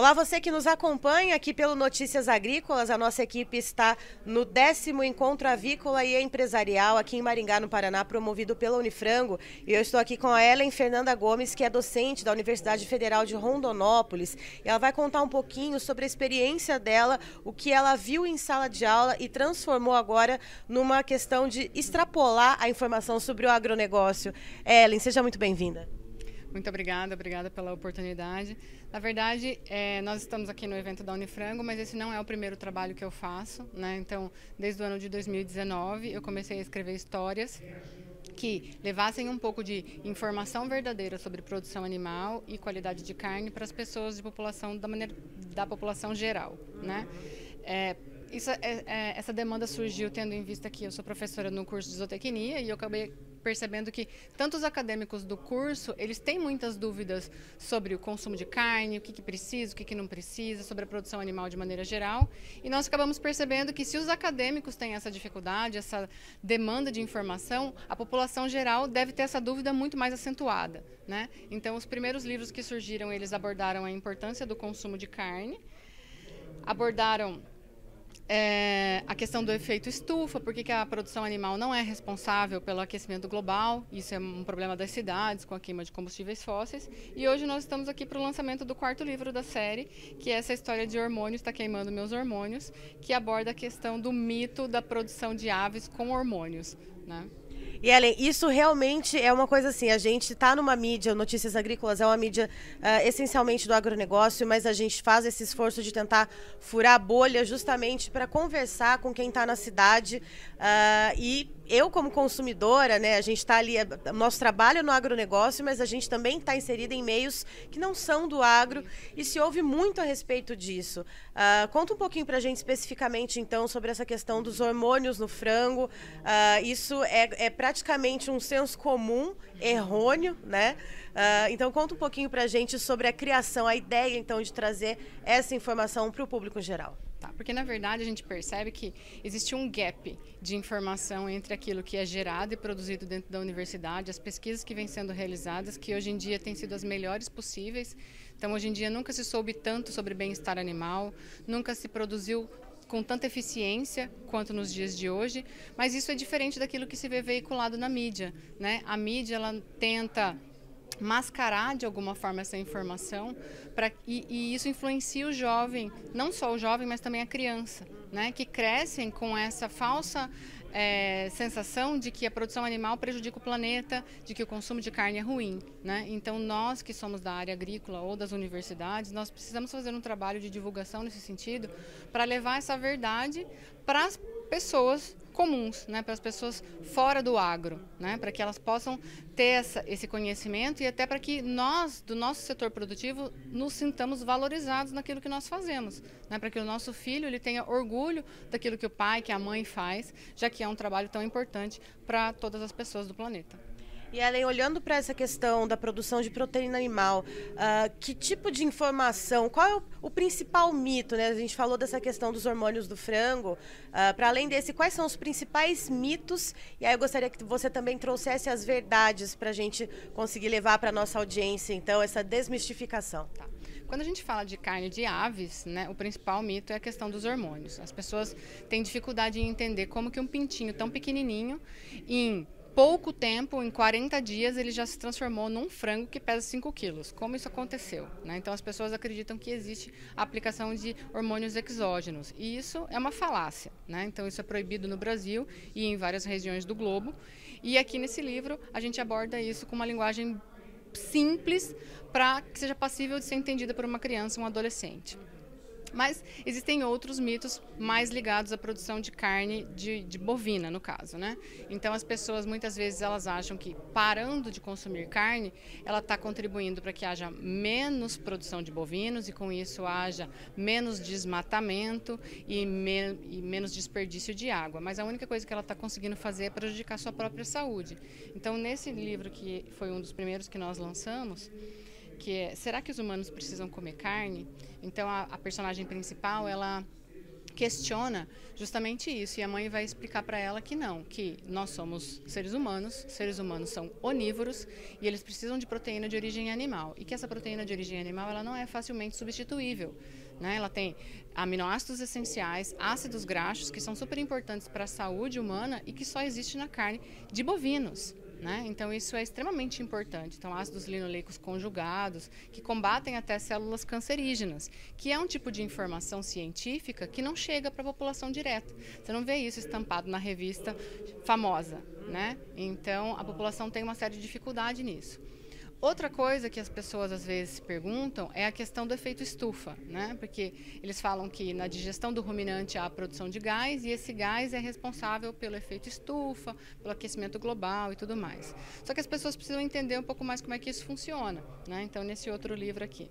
Olá, você que nos acompanha aqui pelo Notícias Agrícolas. A nossa equipe está no décimo encontro avícola e empresarial aqui em Maringá, no Paraná, promovido pela Unifrango. E eu estou aqui com a Ellen Fernanda Gomes, que é docente da Universidade Federal de Rondonópolis. E ela vai contar um pouquinho sobre a experiência dela, o que ela viu em sala de aula e transformou agora numa questão de extrapolar a informação sobre o agronegócio. Ellen, seja muito bem-vinda. Muito obrigada, obrigada pela oportunidade. Na verdade, é, nós estamos aqui no evento da Unifrango, mas esse não é o primeiro trabalho que eu faço. Né? Então, desde o ano de 2019, eu comecei a escrever histórias que levassem um pouco de informação verdadeira sobre produção animal e qualidade de carne para as pessoas de população da maneira da população geral, né? É, isso, é, é, essa demanda surgiu tendo em vista que eu sou professora no curso de zootecnia e eu acabei percebendo que tanto os acadêmicos do curso, eles têm muitas dúvidas sobre o consumo de carne, o que, que precisa, o que, que não precisa, sobre a produção animal de maneira geral. E nós acabamos percebendo que se os acadêmicos têm essa dificuldade, essa demanda de informação, a população geral deve ter essa dúvida muito mais acentuada. Né? Então, os primeiros livros que surgiram, eles abordaram a importância do consumo de carne, abordaram é, a questão do efeito estufa, por que a produção animal não é responsável pelo aquecimento global, isso é um problema das cidades com a queima de combustíveis fósseis. E hoje nós estamos aqui para o lançamento do quarto livro da série, que é essa história de hormônios, está queimando meus hormônios, que aborda a questão do mito da produção de aves com hormônios. Né? E Ellen, isso realmente é uma coisa assim, a gente está numa mídia, Notícias Agrícolas é uma mídia uh, essencialmente do agronegócio, mas a gente faz esse esforço de tentar furar a bolha justamente para conversar com quem está na cidade uh, e eu, como consumidora, né, a gente está ali, é, nosso trabalho no agronegócio, mas a gente também está inserida em meios que não são do agro e se ouve muito a respeito disso. Uh, conta um pouquinho para a gente especificamente, então, sobre essa questão dos hormônios no frango. Uh, isso é, é, praticamente um senso comum, errôneo, né? Uh, então, conta um pouquinho para a gente sobre a criação, a ideia, então, de trazer essa informação para o público em geral. Tá, porque na verdade a gente percebe que existe um gap de informação entre aquilo que é gerado e produzido dentro da universidade, as pesquisas que vêm sendo realizadas, que hoje em dia têm sido as melhores possíveis. Então, hoje em dia nunca se soube tanto sobre bem-estar animal, nunca se produziu com tanta eficiência quanto nos dias de hoje, mas isso é diferente daquilo que se vê veiculado na mídia, né? A mídia ela tenta mascarar de alguma forma essa informação pra, e, e, isso influencia o jovem, não só o jovem, mas também a criança, né, que crescem com essa falsa é, sensação de que a produção animal prejudica o planeta, de que o consumo de carne é ruim. Né? Então, nós que somos da área agrícola ou das universidades, nós precisamos fazer um trabalho de divulgação nesse sentido para levar essa verdade para as pessoas comuns, né, para as pessoas fora do agro, né, para que elas possam ter essa, esse conhecimento e até para que nós, do nosso setor produtivo, nos sintamos valorizados naquilo que nós fazemos, né, para que o nosso filho ele tenha orgulho daquilo que o pai, que a mãe faz, já que é um trabalho tão importante para todas as pessoas do planeta. E Ellen, olhando para essa questão da produção de proteína animal, uh, que tipo de informação, qual é o, o, principal mito? Né? A gente falou dessa questão dos hormônios do frango. Uh, para além desse, quais são os principais mitos? E aí eu gostaria que você também trouxesse as verdades para a gente conseguir levar para a nossa audiência, então, essa desmistificação. Tá. Quando a gente fala de carne de aves, né, o principal mito é a questão dos hormônios. As pessoas têm dificuldade em entender como que um pintinho tão pequenininho, em pouco tempo, em 40 dias, ele já se transformou num frango que pesa 5 quilos. Como isso aconteceu? Né? Então, as pessoas acreditam que existe a aplicação de hormônios exógenos. E isso é uma falácia. Né? Então, isso é proibido no Brasil e em várias regiões do globo. E aqui nesse livro, a gente aborda isso com uma linguagem simples para que seja passível de ser entendida por uma criança, um adolescente. Mas existem outros mitos mais ligados à produção de carne de, de, bovina, no caso, né? Então as pessoas muitas vezes elas acham que parando de consumir carne, ela está contribuindo para que haja menos produção de bovinos e com isso haja menos desmatamento e, me, e menos desperdício de água. Mas a única coisa que ela está conseguindo fazer é prejudicar sua própria saúde. Então nesse livro que foi um dos primeiros que nós lançamos que é será que os humanos precisam comer carne? Então a, a personagem principal ela questiona justamente isso e a mãe vai explicar para ela que não, que nós somos seres humanos, seres humanos são onívoros e eles precisam de proteína de origem animal e que essa proteína de origem animal ela não é facilmente substituível. Né? Ela tem aminoácidos essenciais, ácidos graxos, que são super importantes para a saúde humana e que só existe na carne de bovinos. Né? Então, isso é extremamente importante. Então, ácidos linoleicos conjugados, que combatem até células cancerígenas, que é um tipo de informação científica que não chega para a população direta. Você não vê isso estampado na revista famosa. Né? Então, a população tem uma série de dificuldade nisso. Outra coisa que as pessoas às vezes se perguntam é a questão do efeito estufa, né? Porque eles falam que na digestão do ruminante há a produção de gás e esse gás é responsável pelo efeito estufa, pelo aquecimento global e tudo mais. Só que as pessoas precisam entender um pouco mais como é que isso funciona, né? Então nesse outro livro aqui.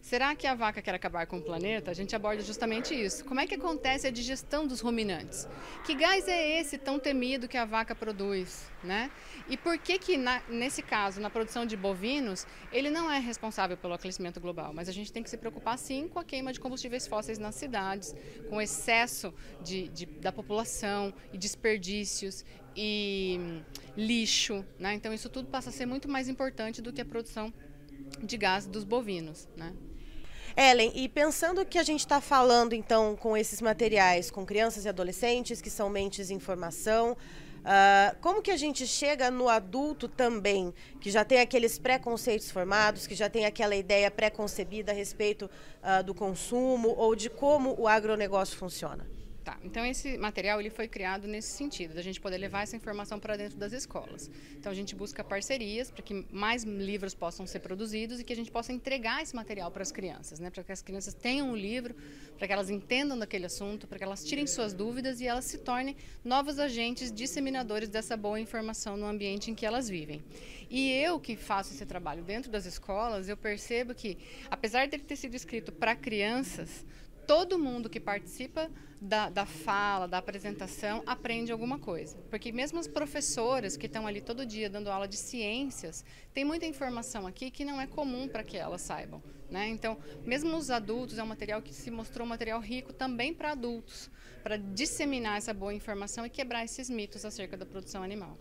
Será que a vaca quer acabar com o planeta? A gente aborda justamente isso. Como é que acontece a digestão dos ruminantes? Que gás é esse tão temido que a vaca produz? Né? E por que que, na, nesse caso, na produção de bovinos, ele não é responsável pelo aquecimento global? Mas a gente tem que se preocupar, sim, com a queima de combustíveis fósseis nas cidades, com o excesso de, de da população e desperdícios e hum, lixo. Né? Então, isso tudo passa a ser muito mais importante do que a produção de gás dos bovinos. Né? Ellen, e pensando que a gente está falando então com esses materiais com crianças e adolescentes que são mentes em formação, uh, como que a gente chega no adulto também, que já tem aqueles preconceitos formados, que já tem aquela ideia pré-concebida a respeito uh, do consumo ou de como o agronegócio funciona? Tá, então esse material ele foi criado nesse sentido, da gente poder levar essa informação para dentro das escolas. Então a gente busca parcerias para que mais livros possam ser produzidos e que a gente possa entregar esse material para as crianças, né? Para que as crianças tenham um livro, para que elas entendam daquele assunto, para que elas tirem suas dúvidas e elas se tornem novos agentes disseminadores dessa boa informação no ambiente em que elas vivem. E eu que faço esse trabalho dentro das escolas, eu percebo que apesar dele ter sido escrito para crianças, todo mundo que participa da, da fala, da apresentação, aprende alguma coisa. Porque mesmo as professoras que estão ali todo dia dando aula de ciências, tem muita informação aqui que não é comum para que elas saibam. Né? Então, mesmo os adultos, é um material que se mostrou um material rico também para adultos, para disseminar essa boa informação e quebrar esses mitos acerca da produção animal.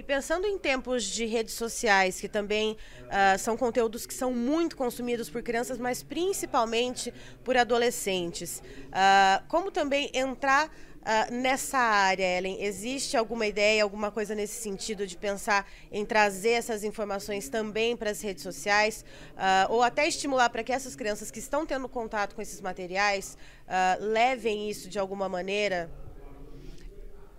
E pensando em tempos de redes sociais, que também uh, são conteúdos que são muito consumidos por crianças, mas principalmente por adolescentes, uh, como também entrar Uh, nessa área, Ellen, existe alguma ideia, alguma coisa nesse sentido de pensar em trazer essas informações também para as redes sociais, uh, ou até estimular para que essas crianças que estão tendo contato com esses materiais uh, levem isso de alguma maneira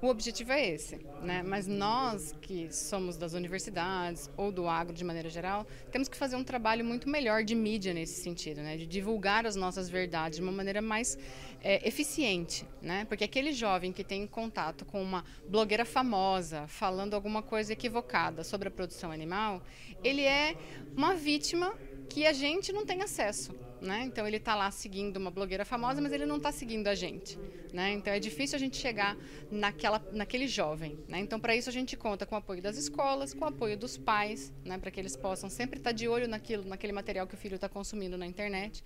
o objetivo é esse, né? Mas nós que somos das universidades ou do agro de maneira geral, temos que fazer um trabalho muito melhor de mídia nesse sentido, né? De divulgar as nossas verdades de uma maneira mais é, eficiente, né? Porque aquele jovem que tem contato com uma blogueira famosa falando alguma coisa equivocada sobre a produção animal, ele é uma vítima que a gente não tem acesso. Né? Então ele está lá seguindo uma blogueira famosa, mas ele não está seguindo a gente. Né? Então é difícil a gente chegar naquela, naquele jovem. Né? Então para isso a gente conta com o apoio das escolas, com o apoio dos pais, né? para que eles possam sempre estar tá de olho naquilo, naquele material que o filho está consumindo na internet.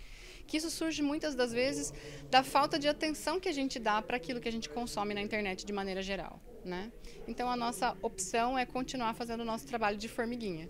Que isso surge muitas das vezes da falta de atenção que a gente dá para aquilo que a gente consome na internet de maneira geral. Né? Então a nossa opção é continuar fazendo o nosso trabalho de formiguinha.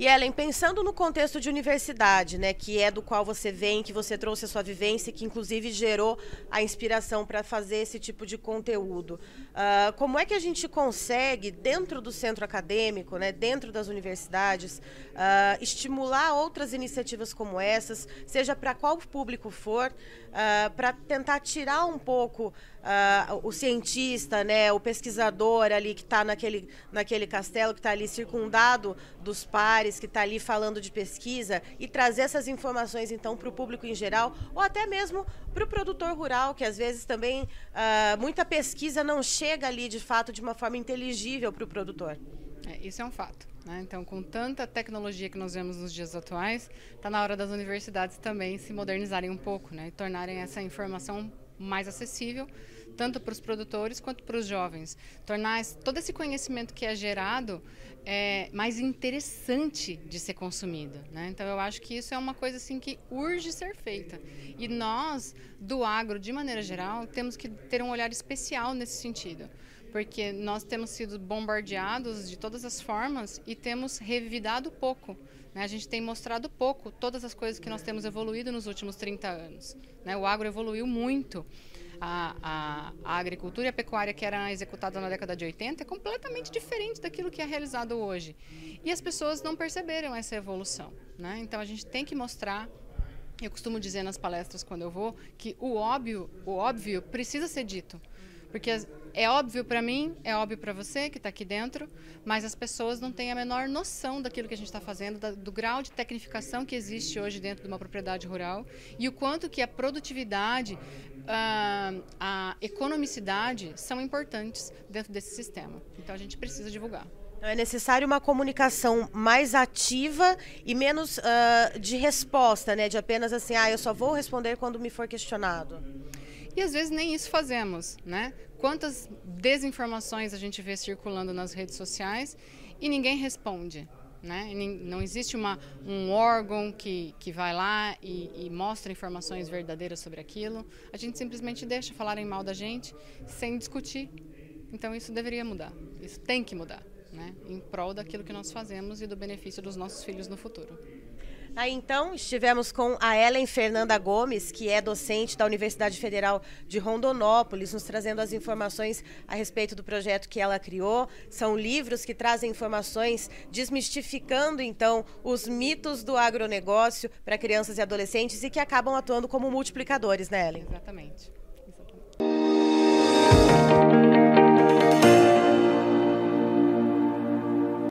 E Ellen, pensando no contexto de universidade, né, que é do qual você vem, que você trouxe a sua vivência, que inclusive gerou a inspiração para fazer esse tipo de conteúdo, uh, como é que a gente consegue, dentro do centro acadêmico, né, dentro das universidades, uh, estimular outras iniciativas como essas, seja para qual público for, uh, para tentar tirar um pouco uh, o cientista, né, o pesquisador ali que está naquele, naquele castelo, que está ali circundado dos pares, que está ali falando de pesquisa, e trazer essas informações então para o público em geral, ou até mesmo para o produtor rural, que às vezes também uh, muita pesquisa não chega ali de fato de uma forma inteligível para o produtor. É, isso é um fato. Né? Então, com tanta tecnologia que nós vemos nos dias atuais, está na hora das universidades também se modernizarem um pouco né? e tornarem essa informação mais acessível, tanto para os produtores quanto para os jovens. Tornar todo esse conhecimento que é gerado é, mais interessante de ser consumido. Né? Então, eu acho que isso é uma coisa assim que urge ser feita. E nós, do agro, de maneira geral, temos que ter um olhar especial nesse sentido. Porque nós temos sido bombardeados de todas as formas e temos revidado pouco. Né? A gente tem mostrado pouco todas as coisas que nós temos evoluído nos últimos 30 anos. Né? O agro evoluiu muito a, a, a, agricultura e a pecuária que era executada na década de 80 é completamente diferente daquilo que é realizado hoje. E as pessoas não perceberam essa evolução. Né? Então a gente tem que mostrar. Eu costumo dizer nas palestras quando eu vou que o óbvio, o óbvio precisa ser dito. Porque é óbvio para mim, é óbvio para você que está aqui dentro, mas as pessoas não têm a menor noção daquilo que a gente está fazendo, do grau de tecnificação que existe hoje dentro de uma propriedade rural e o quanto que a produtividade, a, a economicidade são importantes dentro desse sistema. Então a gente precisa divulgar. É necessário uma comunicação mais ativa e menos uh, de resposta, né? De apenas assim, ah, eu só vou responder quando me for questionado. E às vezes nem isso fazemos, né? Quantas desinformações a gente vê circulando nas redes sociais e ninguém responde, né? Não existe uma, um órgão que, que vai lá e, e, mostra informações verdadeiras sobre aquilo. A gente simplesmente deixa falarem mal da gente sem discutir. Então isso deveria mudar. Isso tem que mudar, né? Em prol daquilo que nós fazemos e do benefício dos nossos filhos no futuro. Então estivemos com a Ellen Fernanda Gomes, que é docente da Universidade Federal de Rondonópolis, nos trazendo as informações a respeito do projeto que ela criou. São livros que trazem informações desmistificando então os mitos do agronegócio para crianças e adolescentes e que acabam atuando como multiplicadores, né, Ellen? Exatamente.